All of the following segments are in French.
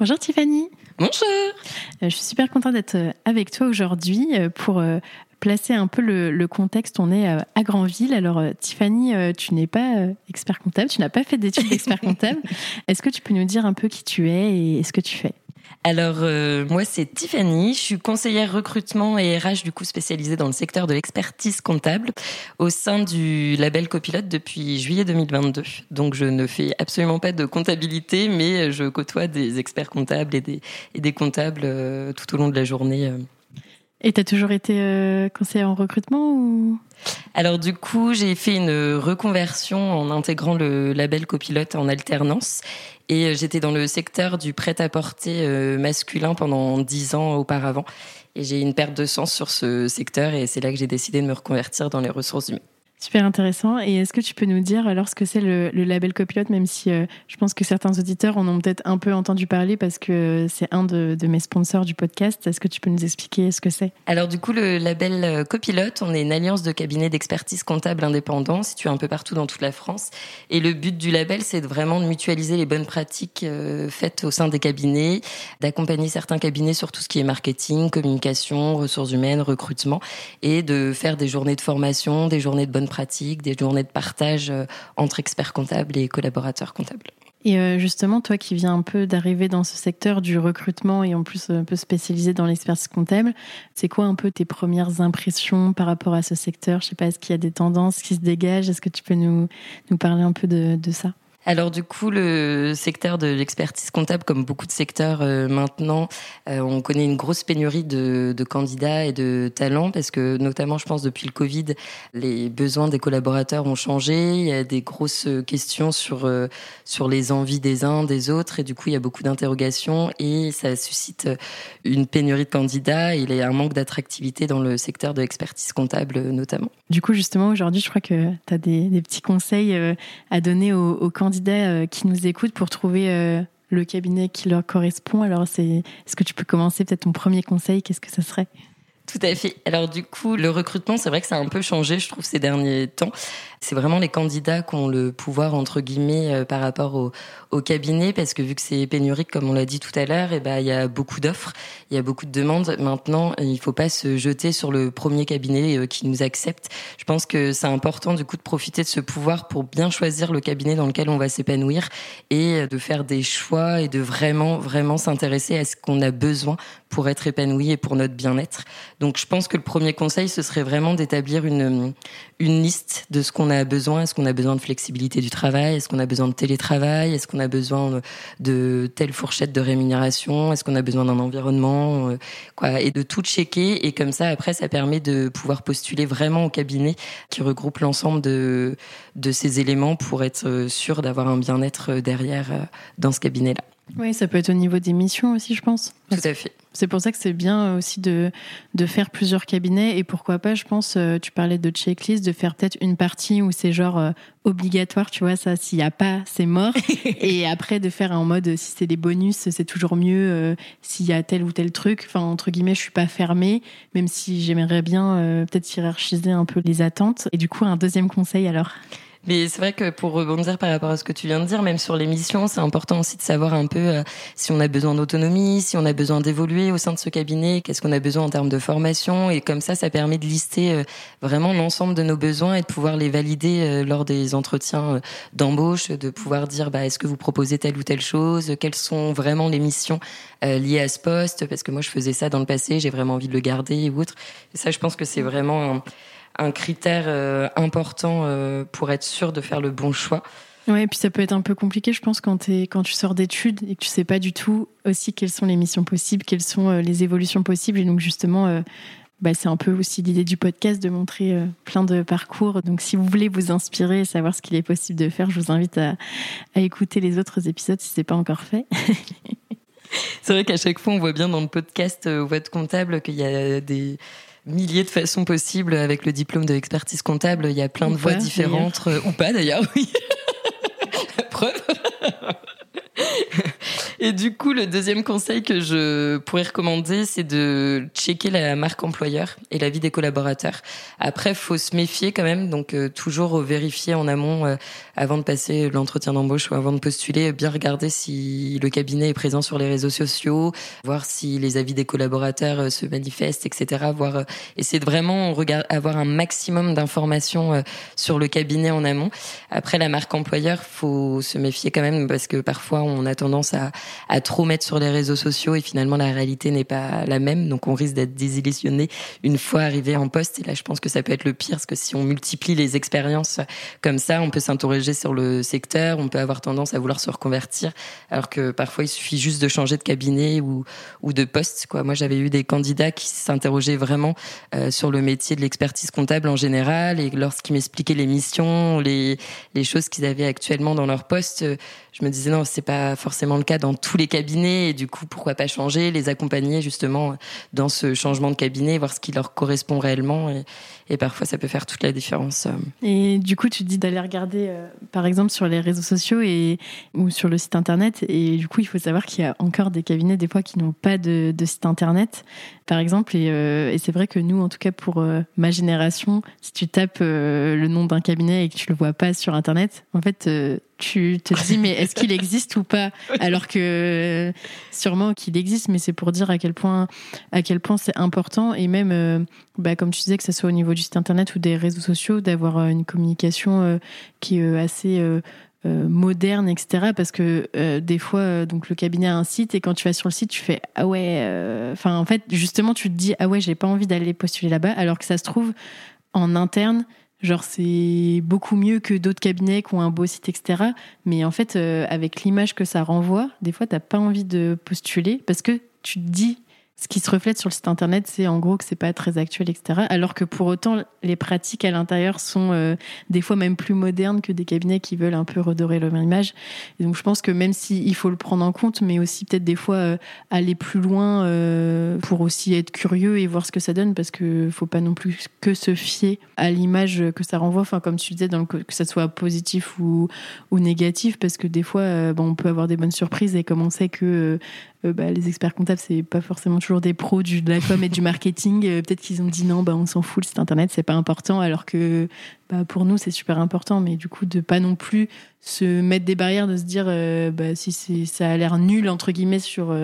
Bonjour Tiffany. Bonjour. Euh, je suis super contente d'être euh, avec toi aujourd'hui euh, pour placer un peu le, contexte. On est à Granville. Alors Tiffany, tu n'es pas expert comptable, tu n'as pas fait d'études d'expert comptable. Est-ce que tu peux nous dire un peu qui tu es et ce que tu fais? Alors euh, moi c'est Tiffany, je suis conseillère recrutement et RH du coup spécialisée dans le secteur de l'expertise comptable au sein du label Copilote depuis juillet 2022. Donc je ne fais absolument pas de comptabilité mais je côtoie des experts comptables et des, comptables euh, tout au long de la journée. Euh. Et tu as toujours été conseillère en recrutement alors du coup, j'ai fait une reconversion en intégrant le label copilote en alternance et euh, j'étais dans le secteur du prêt-à-porter euh, masculin pendant dix ans auparavant. Et j'ai une perte de sens sur ce secteur et c'est là que j'ai décidé de me reconvertir dans les ressources humaines. Super intéressant. Et est-ce que tu peux nous dire alors ce que c'est le, label copilote, même si euh, je pense que certains auditeurs en ont peut-être un peu entendu parler parce que c'est un de, mes sponsors du podcast. Est-ce que tu peux nous expliquer ce que c'est? Alors du coup, le label euh, copilote, on est une alliance de cabinets d'expertise comptable indépendants situés un peu partout dans toute la France. Et le but du label, c'est vraiment de mutualiser les bonnes pratiques euh, faites au sein des cabinets, d'accompagner certains cabinets sur tout ce qui est marketing, communication, ressources humaines, recrutement, et de faire des journées de formation, des journées de pratiques, des journées de partage euh, entre experts comptables et collaborateurs comptables. Et euh, justement, toi qui viens un peu d'arriver dans ce secteur du recrutement et en plus un peu spécialisé dans l'expertise comptable, c'est quoi un peu tes premières impressions par rapport à ce secteur? Je sais pas, est-ce qu'il y a des tendances qui se dégagent? Est-ce que tu peux nous, nous parler un peu de, de ça? Alors du coup, le secteur de l'expertise comptable, comme beaucoup de secteurs euh, maintenant, euh, on connaît une grosse pénurie de, candidats et de talents parce que notamment, je pense, depuis le Covid, les besoins des collaborateurs ont changé. Il y a des grosses questions sur euh, sur les envies des uns, des autres, et du coup, il y a beaucoup d'interrogations et ça suscite une pénurie de candidats. Il y a un manque d'attractivité dans le secteur de l'expertise comptable, notamment. Du coup, justement, aujourd'hui, je crois que tu as des, petits conseils à donner aux candidats euh, qui nous écoutent pour trouver euh, le cabinet qui leur correspond. Alors, c'est, est-ce que tu peux commencer peut-être ton premier conseil? Qu'est-ce que ça serait? Tout à fait. Alors du coup, le recrutement, c'est vrai que ça a un peu changé, je trouve, ces derniers temps. C'est vraiment les candidats qui ont le pouvoir, entre guillemets, euh, par rapport au, cabinet, parce que vu que c'est pénurique, comme on l'a dit tout à l'heure, et eh ben il y a beaucoup d'offres, il y a beaucoup de demandes. Maintenant, il faut pas se jeter sur le premier cabinet euh, qui nous accepte. Je pense que c'est important, du coup, de profiter de ce pouvoir pour bien choisir le cabinet dans lequel on va s'épanouir et de faire des choix et de vraiment, vraiment s'intéresser à ce qu'on a besoin pour être épanoui et pour notre bien-être. Donc je pense que le premier conseil, ce serait vraiment d'établir une, une liste de ce qu'on a besoin. Est-ce qu'on a besoin de flexibilité du travail? Est-ce qu'on a besoin de télétravail? Est-ce qu'on a besoin de telle fourchette de rémunération? Est-ce qu'on a besoin d'un environnement euh, quoi? Et de tout checker. Et comme ça, après, ça permet de pouvoir postuler vraiment au cabinet qui regroupe l'ensemble de, de ces éléments pour être sûr d'avoir un bien-être derrière euh, dans ce cabinet-là. Oui, ça peut être au niveau des missions aussi, je pense. Tout à fait. C'est pour ça que c'est bien aussi de, de faire plusieurs cabinets et pourquoi pas, je pense, euh, tu parlais de checklist, de faire peut-être une partie où c'est genre euh, obligatoire, tu vois, ça, s'il n'y a pas, c'est mort. et après, de faire en mode, si c'est des bonus, c'est toujours mieux euh, s'il y a tel ou tel truc. Enfin, entre guillemets, je suis pas fermée, même si j'aimerais bien peut-être hiérarchiser un peu les attentes. Et du coup, un deuxième conseil alors? Mais c'est vrai que pour rebondir par rapport à ce que tu viens de dire, même sur l'émission, c'est important aussi de savoir un peu euh, si on a besoin d'autonomie, si on a besoin d'évoluer au sein de ce cabinet, qu'est-ce qu'on a besoin en termes de formation. Et comme ça, ça permet de lister euh, vraiment l'ensemble de nos besoins et de pouvoir les valider euh, lors des entretiens d'embauche, de pouvoir dire bah, est-ce que vous proposez telle ou telle chose, quelles sont vraiment les missions liées à ce poste, parce que moi je faisais ça dans le passé, j'ai vraiment envie de le garder ou autre. Et ça, je pense que c'est vraiment un critère euh, important euh, pour être sûr de faire le bon choix. Ouais, et puis ça peut être un peu compliqué, je pense, quand, es, quand tu sors d'études et que tu sais pas du tout aussi quelles sont les missions possibles, quelles sont euh, les évolutions possibles. Et donc, justement, bah, c'est un peu aussi l'idée du podcast de montrer plein de parcours. Donc, si vous voulez vous inspirer et savoir ce qu'il est possible de faire, je vous invite à, à écouter les autres épisodes si c'est pas encore fait. c'est vrai qu'à chaque fois, on voit bien dans le podcast Voix comptable qu'il y a des milliers de façons possibles avec le diplôme de expertise comptable. Il y a plein de voies différentes, euh, ou pas d'ailleurs, oui. preuve. Et du coup, le deuxième conseil que je pourrais recommander, c'est de checker la marque employeur et la vie des collaborateurs. Après, faut se méfier quand même, donc euh, toujours vérifier en amont euh, avant de passer l'entretien d'embauche ou avant de postuler, bien regarder si le cabinet est présent sur les réseaux sociaux, voir si les avis des collaborateurs euh, se manifestent, etc. Voir essayer de vraiment avoir un maximum d'informations sur le cabinet en amont. Après, la marque employeur, faut se méfier quand même parce que parfois on a tendance à à trop mettre sur les réseaux sociaux et finalement la réalité n'est pas la même. Donc on risque d'être désillusionné une fois arrivé en poste. Et là, je pense que ça peut être le pire parce que si on multiplie les expériences comme ça, on peut s'interroger sur le secteur, on peut avoir tendance à vouloir se reconvertir, alors que parfois il suffit juste de changer de cabinet ou, ou de poste. Quoi. Moi, j'avais eu des candidats qui s'interrogeaient vraiment euh, sur le métier de l'expertise comptable en général et lorsqu'ils m'expliquaient les missions, les, les choses qu'ils avaient actuellement dans leur poste, je me disais non, c'est pas forcément le cas dans tous les cabinets. Et du coup pourquoi pas changer, les accompagner justement dans ce changement de cabinet, voir ce qui leur correspond réellement. Et, parfois ça peut faire toute la différence. Et du coup tu dis d'aller regarder euh, par exemple sur les réseaux sociaux et ou sur le site internet. Et du coup il faut savoir qu'il y a encore des cabinets des fois qui n'ont pas de, site internet par exemple. Et, euh, et c'est vrai que nous en tout cas pour euh, ma génération si tu tapes le nom d'un cabinet et que tu le vois pas sur internet en fait tu te dis mais est-ce qu'il existe ou pas alors que sûrement qu'il existe mais c'est pour dire à quel point à quel point c'est important. Et même euh, bah, comme tu disais que ce soit au niveau du site internet ou des réseaux sociaux d'avoir euh, une communication euh, qui est assez moderne etc parce que des fois donc le cabinet a un site et quand tu vas sur le site tu fais ah ouais enfin en fait justement tu te dis ah ouais j'ai pas envie d'aller postuler là-bas. Alors que ça se trouve en interne Genre, c'est beaucoup mieux que d'autres cabinets qui ont un beau site, etc. Mais en fait, euh, avec l'image que ça renvoie, des fois, t'as pas envie de postuler parce que tu te dis ce qui se reflète sur le site internet, c'est en gros que c'est pas très actuel, etc. Alors que pour autant, les pratiques à l'intérieur sont euh, des fois même plus modernes que des cabinets qui veulent un peu redorer leur image. Donc je pense que même s'il il faut le prendre en compte, mais aussi peut-être des fois euh, aller plus loin euh, pour aussi être curieux et voir ce que ça donne, parce que faut pas non plus que se fier à l'image que ça renvoie. Enfin, comme tu disais, que ça soit positif ou, ou négatif, parce que des fois, bon, on peut avoir des bonnes surprises et comme on sait que bah, les experts comptables, c'est pas forcément toujours des pros du, de la com et du marketing. Euh, peut-être qu'ils ont dit non, bah, on s'en fout, le site internet, c'est pas important, alors que bah, pour nous, c'est super important. Mais du coup, de pas non plus se mettre des barrières, de se dire euh, si ça a l'air nul, entre guillemets, sur,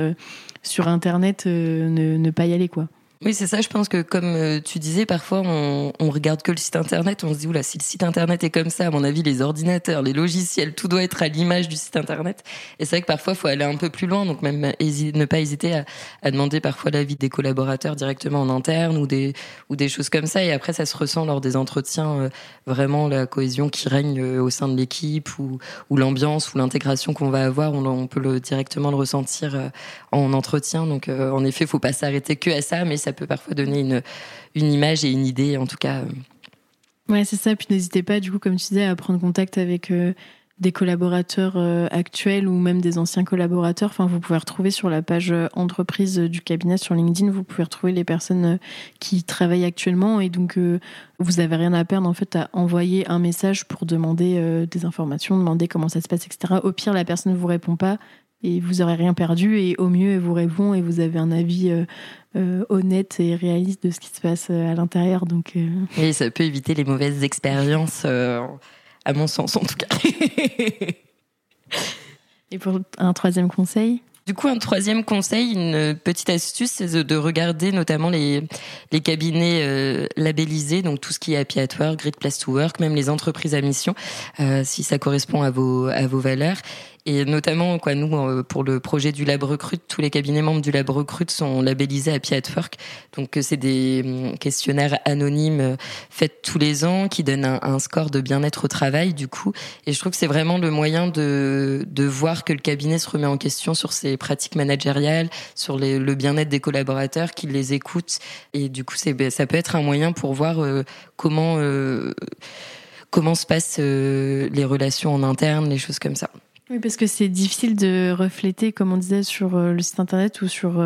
sur internet, ne, ne pas y aller, quoi. Oui, c'est ça. Je pense que comme euh, tu disais, parfois on, on regarde que le site internet, on se dit oula, si le site internet est comme ça, à mon avis, les ordinateurs, les logiciels, tout doit être à l'image du site internet. Et c'est vrai que parfois, faut aller un peu plus loin, donc même ne pas hésiter à, à demander parfois l'avis des collaborateurs directement en interne ou des ou des choses comme ça. Et après, ça se ressent lors des entretiens, euh, vraiment la cohésion qui règne euh, au sein de l'équipe ou, ou l'ambiance ou l'intégration qu'on va avoir, on, on, peut le directement le ressentir en entretien. Donc, en effet, faut pas s'arrêter que à ça, mais ça ça peut parfois donner une, image et une idée, en tout cas. Ouais, c'est ça. Puis n'hésitez pas, du coup, comme tu disais, à prendre contact avec euh, des collaborateurs euh, actuels ou même des anciens collaborateurs. Enfin, vous pouvez retrouver sur la page euh, entreprise du cabinet sur LinkedIn, vous pouvez retrouver les personnes euh, qui travaillent actuellement et donc vous avez rien à perdre en fait à envoyer un message pour demander des informations, demander comment ça se passe, etc. Au pire, la personne ne vous répond pas et vous aurez rien perdu et au mieux elle vous répond et vous avez un avis honnête et réaliste de ce qui se passe à l'intérieur. Donc, Et ça peut éviter les mauvaises expériences à mon sens en tout cas. Et pour un troisième conseil? Du coup, un troisième conseil, une petite astuce, c'est de regarder notamment les, les cabinets euh, labellisés, donc tout ce qui est Happy at Work, Great Place to Work, même les entreprises à mission, euh, si ça correspond à vos, à vos valeurs. Et notamment, quoi, nous, euh, pour le projet du Lab Recrute, tous les cabinets membres du Lab Recrute sont labellisés Happy at Work. Donc, c'est des hum, questionnaires anonymes faits tous les ans qui donnent un, score de bien-être au travail, du coup. Et je trouve que c'est vraiment le moyen de, de voir que le cabinet se remet en question sur ses pratiques managériales, sur le bien-être des collaborateurs, qu'il les écoute. Et du coup, c'est, ça peut être un moyen pour voir euh, comment, euh, comment se passent euh, les relations en interne, les choses comme ça. Oui, parce que c'est difficile de refléter, comme on disait sur le site internet ou sur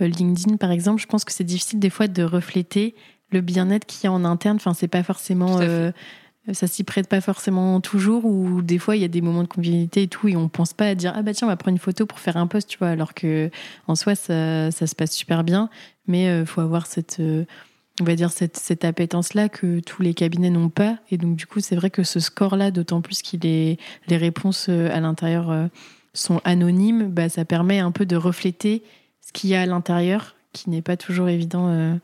LinkedIn, par exemple. Je pense que c'est difficile des fois de refléter le bien-être qu'il y a en interne. Enfin, c'est pas forcément ça s'y prête pas forcément toujours ou des fois il y a des moments de convivialité et tout et on pense pas à dire ah bah tiens on va prendre une photo pour faire un post tu vois alors que en soi ça, ça se passe super bien mais euh, faut avoir cette euh, on va dire cette, cette appétence là que tous les cabinets n'ont pas. Et donc du coup c'est vrai que ce score là d'autant plus qu'il est les réponses euh, à l'intérieur sont anonymes bah ça permet un peu de refléter ce qu'il y a à l'intérieur qui n'est pas toujours évident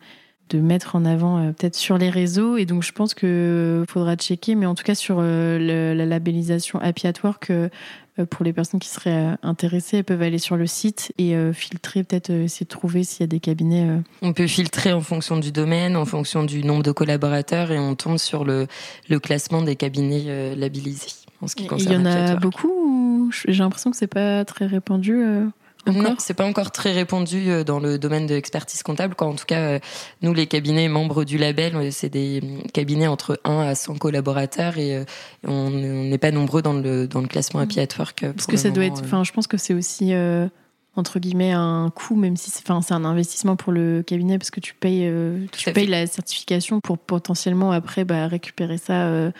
de mettre en avant euh, peut-être sur les réseaux. Et donc, je pense que faudra checker, mais en tout cas sur euh, la labellisation Happy at Work, euh, pour les personnes qui seraient intéressées, elles peuvent aller sur le site et filtrer, peut-être essayer de trouver s'il y a des cabinets. On peut filtrer en fonction du domaine, en fonction du nombre de collaborateurs, et on tombe sur le, le classement des cabinets labellisés. En ce qui concerne Il y en a beaucoup. J'ai l'impression que c'est pas très répandu. Non, c'est pas encore très répandu euh, dans le domaine de l'expertise comptable. En tout cas, euh, nous, les cabinets membres du label, euh, c'est des cabinets entre 1 à 100 collaborateurs et on n'est pas nombreux dans le, dans le classement Happy at Work. Parce que ça doit être, enfin, je pense que c'est aussi, entre guillemets, un coût, même si c'est, enfin, c'est un investissement pour le cabinet parce que tu payes, tu payes la certification pour potentiellement après bah, récupérer ça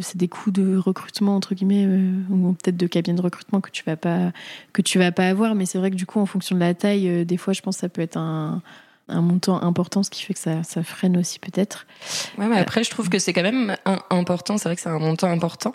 c'est des coûts de recrutement entre guillemets euh, ou peut-être de cabinet de recrutement que tu vas pas que tu vas pas avoir. Mais c'est vrai que du coup en fonction de la taille euh, des fois je pense que ça peut être un, un montant important ce qui fait que ça, ça freine aussi peut-être. Ouais mais après je trouve que c'est quand même important. C'est vrai que c'est un montant important.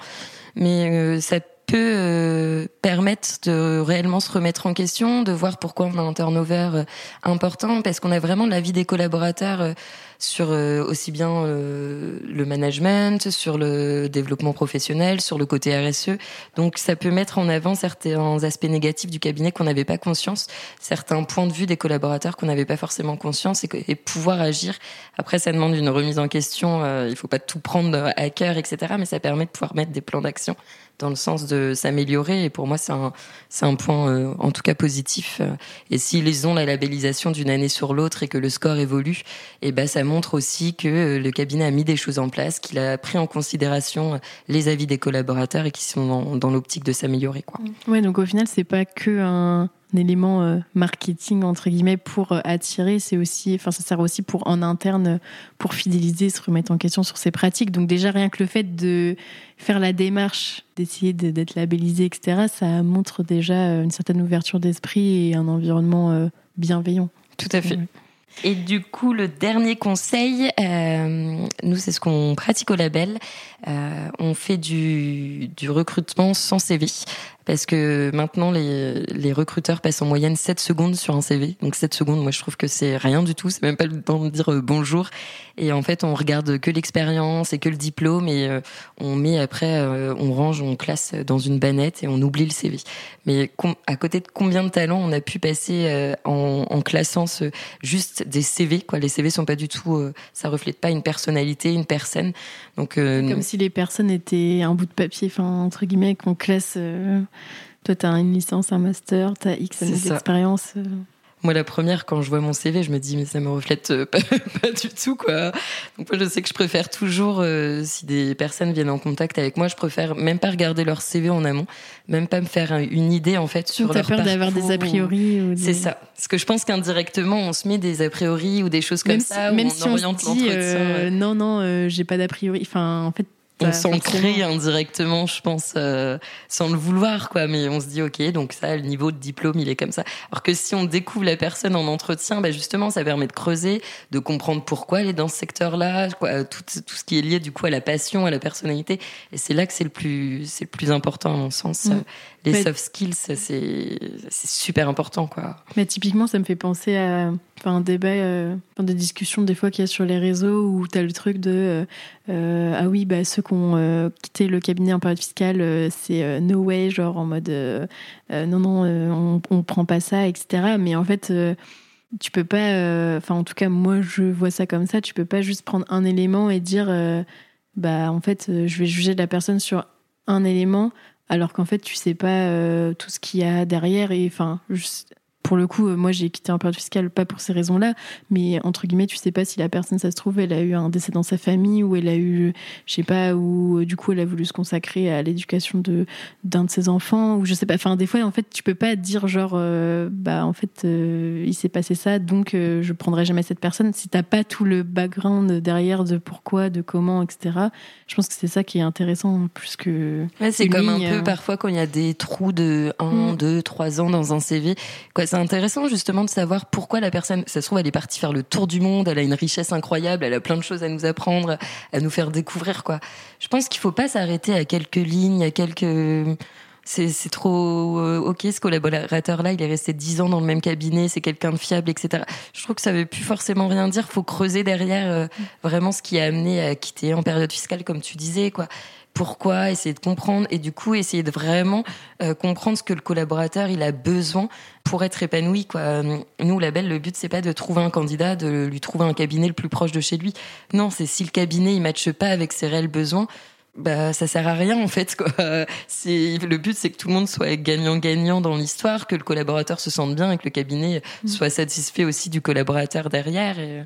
Mais euh, ça peut permettre de réellement se remettre en question, de voir pourquoi on a un turnover important, parce qu'on a vraiment l'avis des collaborateurs sur euh, aussi bien euh, le management, sur le développement professionnel, sur le côté RSE. Donc ça peut mettre en avant certains aspects négatifs du cabinet qu'on n'avait pas conscience, certains points de vue des collaborateurs qu'on n'avait pas forcément conscience et, pouvoir agir. Après, ça demande une remise en question. Euh, il faut pas tout prendre à cœur, etc. Mais ça permet de pouvoir mettre des plans d'action dans le sens de s'améliorer. Et pour moi, c'est un, c'est un point, euh, en tout cas, positif. Et s'ils ont la labellisation d'une année sur l'autre et que le score évolue, et eh ben, ça montre aussi que euh, le cabinet a mis des choses en place, qu'il a pris en considération euh, les avis des collaborateurs et qui sont dans, l'optique de s'améliorer, quoi. Ouais, donc au final, c'est pas que un, élément euh, marketing entre guillemets pour euh, attirer, c'est aussi, enfin ça sert aussi pour en interne euh, pour fidéliser, se remettre en question sur ses pratiques. Donc déjà rien que le fait de faire la démarche, d'essayer d'être labellisé, etc., ça montre déjà une certaine ouverture d'esprit et un environnement bienveillant. Tout à fait. Et du coup, le dernier conseil, nous, c'est ce qu'on pratique au label. on fait du, du recrutement sans CV parce que maintenant les, recruteurs passent en moyenne 7 secondes sur un CV. Donc 7 secondes, moi je trouve que c'est rien du tout, c'est même pas le temps de dire euh, bonjour. Et en fait, on regarde que l'expérience et que le diplôme et euh, on met après, euh, on range, on classe dans une bannette et on oublie le CV. Mais à côté de combien de talents on a pu passer en, classant juste des CV quoi. Les CV sont pas du tout, ça reflète pas une personnalité, une personne. Donc comme si les personnes étaient un bout de papier, enfin entre guillemets qu'on classe. Toi, tu as une licence, un master, tu as X années d'expérience. Euh. Moi, la première, quand je vois mon CV, je me dis, mais ça me reflète euh, pas, du tout, quoi. Donc, moi, je sais que je préfère toujours, euh, si des personnes viennent en contact avec moi, je préfère même pas regarder leur CV en amont, même pas me faire une idée, en fait, sur leur peur d'avoir des a priori ou C'est ça. Parce que je pense qu'indirectement, on se met des a priori ou des choses comme ça, même on si oriente on dit, euh, non, non, j'ai pas d'a priori. Enfin, en fait, on s'en crée indirectement, je pense, euh, sans le vouloir, quoi. Mais on se dit, ok, donc ça, le niveau de diplôme, il est comme ça. Alors que si on découvre la personne en entretien, bah justement, ça permet de creuser, de comprendre pourquoi elle est dans ce secteur-là, quoi, tout, tout ce qui est lié du coup à la passion, à la personnalité. Et c'est là que c'est le plus, c'est le plus important à mon sens. Mm les soft skills, c'est super important, quoi. Mais typiquement, ça me fait penser à enfin, un débat, euh, des discussions des fois qu'il y a sur les réseaux où tu as le truc de euh, euh, ah oui, bah, ceux qui ont quitté le cabinet en période fiscale, c'est no way, genre en mode non, non, on, on prend pas ça, etc. Mais en fait, tu peux pas, enfin, en tout cas, moi, je vois ça comme ça, tu peux pas juste prendre un élément et dire bah, en fait, je vais juger la personne sur un élément alors qu'en fait tu sais pas euh, tout ce qu'il y a derrière et enfin pour le coup, euh, moi j'ai quitté un période fiscale pas pour ces raisons-là, mais entre guillemets, tu sais pas si la personne, ça se trouve, elle a eu un décès dans sa famille ou elle a eu, je sais pas, ou euh, du coup elle a voulu se consacrer à l'éducation de d'un de ses enfants ou je sais pas. Enfin, des fois, en fait, tu peux pas dire genre, euh, bah en fait, il s'est passé ça, donc je prendrai jamais cette personne si t'as pas tout le background derrière de pourquoi, de comment, etc. Je pense que c'est ça qui est intéressant plus que. Ouais, c'est comme un peu parfois quand il y a des trous de 1, 2, 3 ans dans un CV. Quoi, c'est intéressant justement de savoir pourquoi la personne, ça se trouve, elle est partie faire le tour du monde, elle a une richesse incroyable, elle a plein de choses à nous apprendre, à nous faire découvrir, quoi. Je pense qu'il faut pas s'arrêter à quelques lignes, à quelques, c'est trop euh, ok ce collaborateur là il est resté dix ans dans le même cabinet c'est quelqu'un de fiable etc je trouve que ça veut plus forcément rien dire. Faut creuser derrière euh, vraiment ce qui a amené à quitter en période fiscale comme tu disais quoi pourquoi, essayer de comprendre et du coup essayer de vraiment euh, comprendre ce que le collaborateur il a besoin pour être épanoui quoi. Nous label le but c'est pas de trouver un candidat, de lui trouver un cabinet le plus proche de chez lui. Non, c'est si le cabinet il matche pas avec ses réels besoins, bah ça sert à rien en fait quoi. C'est le but c'est que tout le monde soit gagnant-gagnant dans l'histoire, que le collaborateur se sente bien et que le cabinet mmh. soit satisfait aussi du collaborateur derrière et...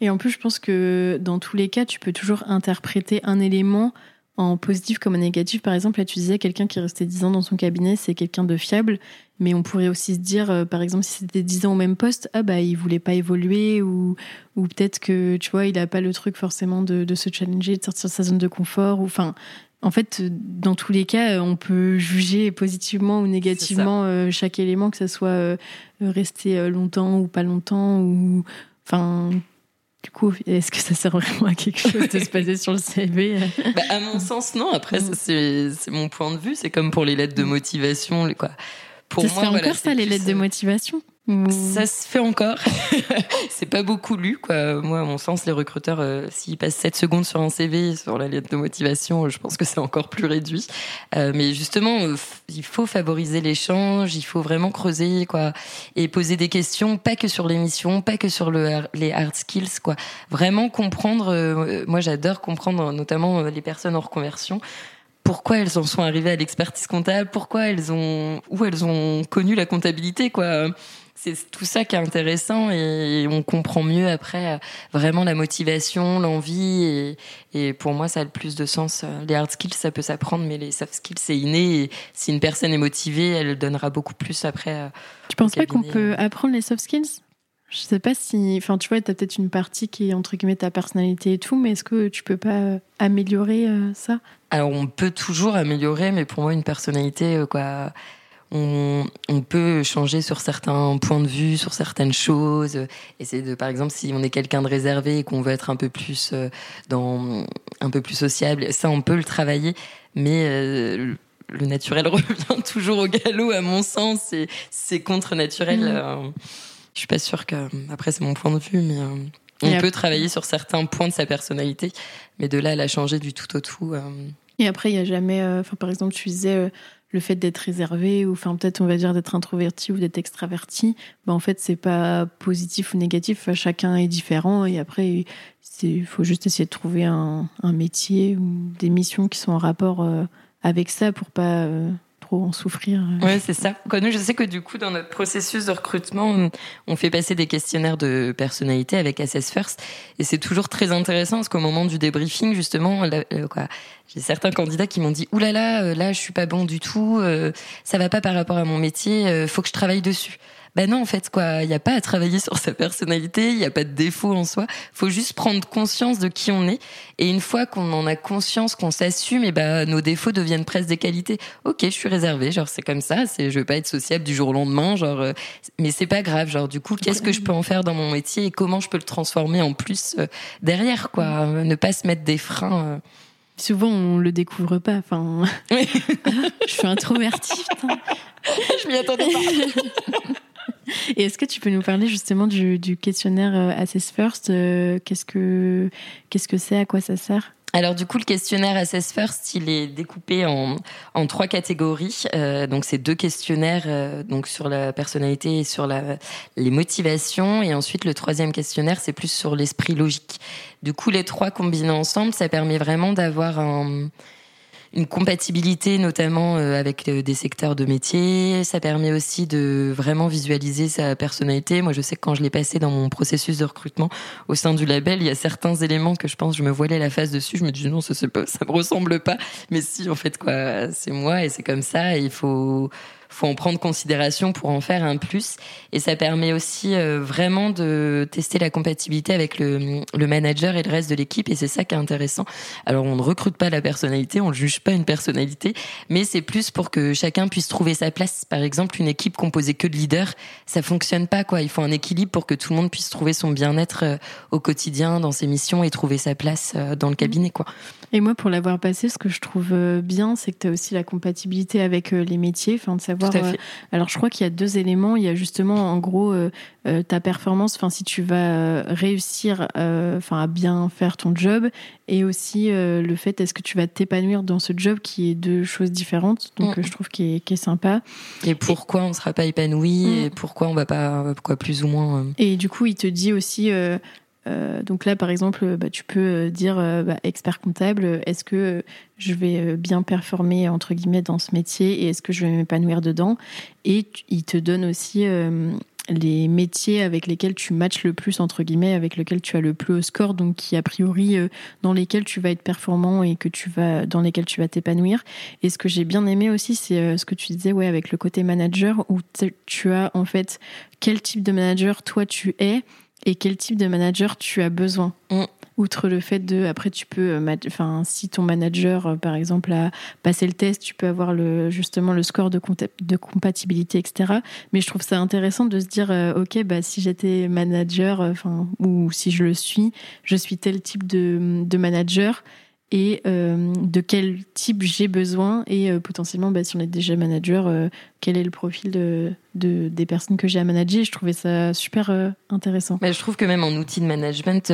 et en plus je pense que dans tous les cas, tu peux toujours interpréter un élément en positif comme en négatif. Par exemple, là, tu disais quelqu'un qui restait 10 ans dans son cabinet, c'est quelqu'un de fiable. Mais on pourrait aussi se dire, euh, par exemple, si c'était 10 ans au même poste, ah bah, il voulait pas évoluer ou, ou peut-être que, tu vois, il a pas le truc forcément de, de se challenger, de sortir de sa zone de confort. Ou, enfin, en fait, dans tous les cas, on peut juger positivement ou négativement euh, chaque élément, que ça soit euh, rester longtemps ou pas longtemps ou, enfin, du coup, est-ce que ça sert vraiment à quelque chose de se passer sur le CV bah, À mon sens, non. Après, mm. c'est mon point de vue. C'est comme pour les lettres de motivation. Quoi. Pour ça moi, se fait encore ça, les lettres de motivation ça se fait encore. c'est pas beaucoup lu, quoi. Moi, à mon sens, les recruteurs, euh, s'ils passent 7 secondes sur un CV, sur la lettre de motivation, je pense que c'est encore plus réduit. Euh, mais justement, euh, il faut favoriser l'échange, il faut vraiment creuser, quoi. Et poser des questions, pas que sur l'émission, pas que sur le, les hard skills, quoi. Vraiment comprendre, moi j'adore comprendre notamment les personnes en reconversion pourquoi elles en sont arrivées à l'expertise comptable, pourquoi elles ont, où elles ont connu la comptabilité, quoi c'est tout ça qui est intéressant et on comprend mieux après euh, vraiment la motivation, l'envie et, pour moi ça a le plus de sens. Les hard skills ça peut s'apprendre mais les soft skills c'est inné et si une personne est motivée elle donnera beaucoup plus après. Euh, tu penses pas qu'on peut apprendre les soft skills? Je sais pas si, enfin, tu vois, tu as peut-être une partie qui est entre guillemets ta personnalité et tout, mais est-ce que tu peux pas euh, améliorer ça? Alors, on peut toujours améliorer, mais pour moi, une personnalité, quoi, on, peut changer sur certains points de vue, sur certaines choses. Essayer de, par exemple, si on est quelqu'un de réservé et qu'on veut être un peu plus euh, dans, un peu plus sociable, ça, on peut le travailler. Mais euh, le naturel revient toujours au galop, à mon sens. Et c'est contre naturel. Mmh. Euh, je suis pas sûre que, après, c'est mon point de vue, mais on peut travailler sur certains points de sa personnalité. Mais de là à la changer du tout au tout. Et après, il y a jamais, enfin, par exemple, tu disais le fait d'être réservé ou enfin peut-être on va dire d'être introverti ou d'être extraverti, ben en fait c'est pas positif ou négatif, chacun est différent et après il faut juste essayer de trouver un, métier ou des missions qui sont en rapport euh, avec ça pour pas euh, trop en souffrir. Ouais, c'est ça. Nous, je sais que du coup, dans notre processus de recrutement, on fait passer des questionnaires de personnalité avec Assess First, et c'est toujours très intéressant parce qu'au moment du débriefing, justement, quoi, j'ai certains candidats qui m'ont dit "Ouh là là, là, je suis pas bon du tout, ça va pas par rapport à mon métier, faut que je travaille dessus." Ben non, en fait, quoi, il n'y a pas à travailler sur sa personnalité, il n'y a pas de défaut en soi. Faut juste prendre conscience de qui on est. Et une fois qu'on en a conscience, qu'on s'assume, et ben nos défauts deviennent presque des qualités. Ok, je suis réservée, genre c'est comme ça. C'est, je veux pas être sociable du jour au lendemain, genre. Euh, mais c'est pas grave, genre du coup, qu'est-ce que je peux en faire dans mon métier et comment je peux le transformer en plus euh, derrière, quoi. Ne pas se mettre des freins. Euh. Souvent, on le découvre pas. Enfin, je suis introvertie. je m'y attendais pas. Et est-ce que tu peux nous parler justement du, questionnaire euh, Assess First euh, Qu'est-ce que qu'est-ce que c'est À quoi ça sert? Alors du coup, le questionnaire Assess First, il est découpé en, en trois catégories. Euh, donc c'est deux questionnaires donc sur la personnalité et sur la, les motivations. Et ensuite, le troisième questionnaire, c'est plus sur l'esprit logique. Du coup, les trois combinés ensemble, ça permet vraiment d'avoir un une compatibilité notamment euh, avec euh, des secteurs de métier. Ça permet aussi de vraiment visualiser sa personnalité. Moi, je sais que quand je l'ai passé dans mon processus de recrutement au sein du label, il y a certains éléments que je pense je me voilais la face dessus. Je me dis non, ça, ça me ressemble pas. Mais si, en fait, quoi, c'est moi et c'est comme ça. Il faut faut en prendre considération pour en faire un plus. Et ça permet aussi euh, vraiment de tester la compatibilité avec le, manager et le reste de l'équipe. Et c'est ça qui est intéressant. Alors, on ne recrute pas la personnalité, on ne juge pas une personnalité, mais c'est plus pour que chacun puisse trouver sa place. Par exemple, une équipe composée que de leaders, ça fonctionne pas, quoi. Il faut un équilibre pour que tout le monde puisse trouver son bien-être euh, au quotidien, dans ses missions et trouver sa place euh, dans le cabinet, quoi. Et moi, pour l'avoir passé, ce que je trouve bien, c'est que tu as aussi la compatibilité avec les métiers, enfin, de savoir euh, alors, je crois qu'il y a deux éléments. Il y a justement, en gros, euh, euh, ta performance. Enfin, si tu vas réussir, enfin, à bien faire ton job, et aussi le fait est-ce que tu vas t'épanouir dans ce job, qui est deux choses différentes. Donc, mm. je trouve qu'il est, est, sympa. Et pourquoi on ne sera pas épanoui mm. et pourquoi on va pas, pourquoi plus ou moins. Et du coup, il te dit aussi. Euh, donc là, par exemple, bah, tu peux euh, dire euh, bah, expert comptable, est-ce que je vais bien performer entre guillemets dans ce métier et est-ce que je vais m'épanouir dedans? Et il te donne aussi les métiers avec lesquels tu matches le plus entre guillemets, avec lesquels tu as le plus haut score, donc qui a priori dans lesquels tu vas être performant et que tu vas dans lesquels tu vas t'épanouir. Et ce que j'ai bien aimé aussi, c'est ce que tu disais, ouais, avec le côté manager où tu as en fait quel type de manager toi tu es et quel type de manager tu as besoin. Mm. Outre le fait de, après tu peux, euh, enfin si ton manager euh, par exemple a passé le test, tu peux avoir le justement le score de, de compatibilité, etc. Mais je trouve ça intéressant de se dire, euh, ok, bah si j'étais manager, enfin ou si je le suis, je suis tel type de, de manager et euh, de quel type j'ai besoin et euh, potentiellement bah, si on est déjà manager euh, quel est le profil de, de des personnes que j'ai à manager. Je trouvais ça super intéressant. Mais je trouve que même en outil de management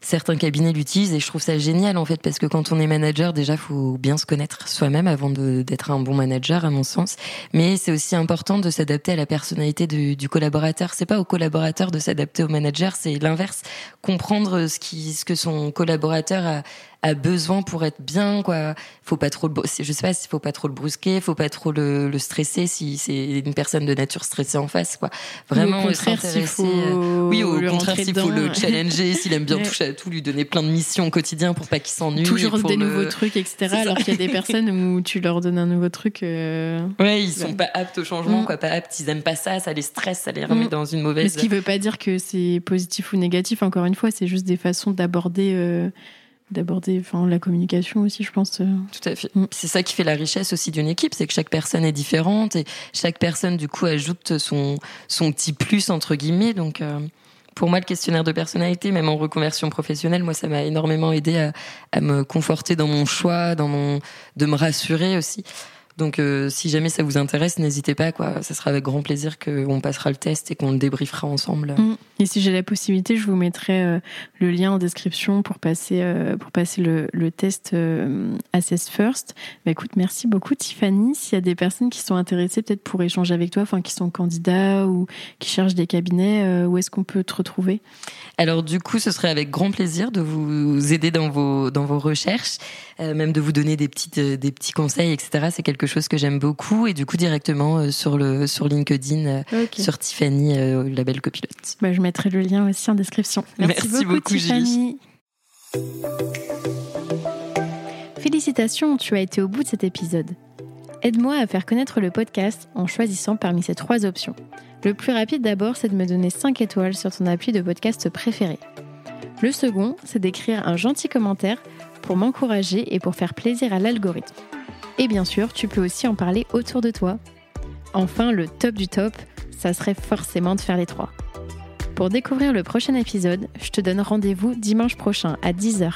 certains cabinets l'utilisent et je trouve ça génial en fait parce que quand on est manager déjà faut bien se connaître soi-même avant d'être un bon manager à mon sens. Mais c'est aussi important de s'adapter à la personnalité du, du collaborateur. C'est pas au collaborateur de s'adapter au manager c'est l'inverse. Comprendre ce qui ce que son collaborateur a a besoin pour être bien quoi. Faut pas trop le je sais pas faut pas trop le brusquer faut pas trop le, le stresser si c'est une personne de nature stressée en face quoi. Vraiment au contraire s'il faut euh, oui au contraire s'il faut le challenger s'il aime bien toucher à tout lui donner plein de missions au quotidien pour pas qu'il s'ennuie toujours des nouveaux trucs etc alors qu'il y a des personnes où tu leur donnes un nouveau truc euh... ouais ils sont pas aptes au changement mm. quoi pas aptes ils aiment pas ça ça les stresse ça les remet mm. dans une mauvaise mais ce qui veut pas dire que c'est positif ou négatif encore une fois c'est juste des façons d'aborder euh, d'aborder enfin la communication aussi je pense euh. tout à fait mm. c'est ça qui fait la richesse aussi d'une équipe c'est que chaque personne est différente et chaque personne du coup ajoute son son petit plus entre guillemets donc euh, pour moi, le questionnaire de personnalité, même en reconversion professionnelle, moi, ça m'a énormément aidé à, à, me conforter dans mon choix, dans mon, de me rassurer aussi. Donc, euh, si jamais ça vous intéresse, n'hésitez pas, quoi. Ça sera avec grand plaisir qu'on passera le test et qu'on le débriefera ensemble. Mm. Et si j'ai la possibilité, je vous mettrai euh, le lien en description pour passer, euh, pour passer le, le test Assess First. Bah, écoute, merci beaucoup, Tiffany. S'il y a des personnes qui sont intéressées, peut-être pour échanger avec toi, enfin, qui sont candidats ou qui cherchent des cabinets, où est-ce qu'on peut te retrouver? Alors, du coup, ce serait avec grand plaisir de vous aider dans vos, dans vos recherches, même de vous donner des petites, des petits conseils, etc. C'est quelque quelque chose que j'aime beaucoup et du coup directement sur le sur LinkedIn sur Tiffany la belle copilote. Bah, je mettrai le lien aussi en description. Merci, beaucoup, Tiffany. Félicitations, tu as été au bout de cet épisode. Aide-moi à faire connaître le podcast en choisissant parmi ces trois options. Le plus rapide d'abord, c'est de me donner 5 étoiles sur ton appui de podcast préféré. Le second, c'est d'écrire un gentil commentaire pour m'encourager et pour faire plaisir à l'algorithme. Et bien sûr, tu peux aussi en parler autour de toi. Enfin, le top du top, ça serait forcément de faire les trois. Pour découvrir le prochain épisode, je te donne rendez-vous dimanche prochain à 10h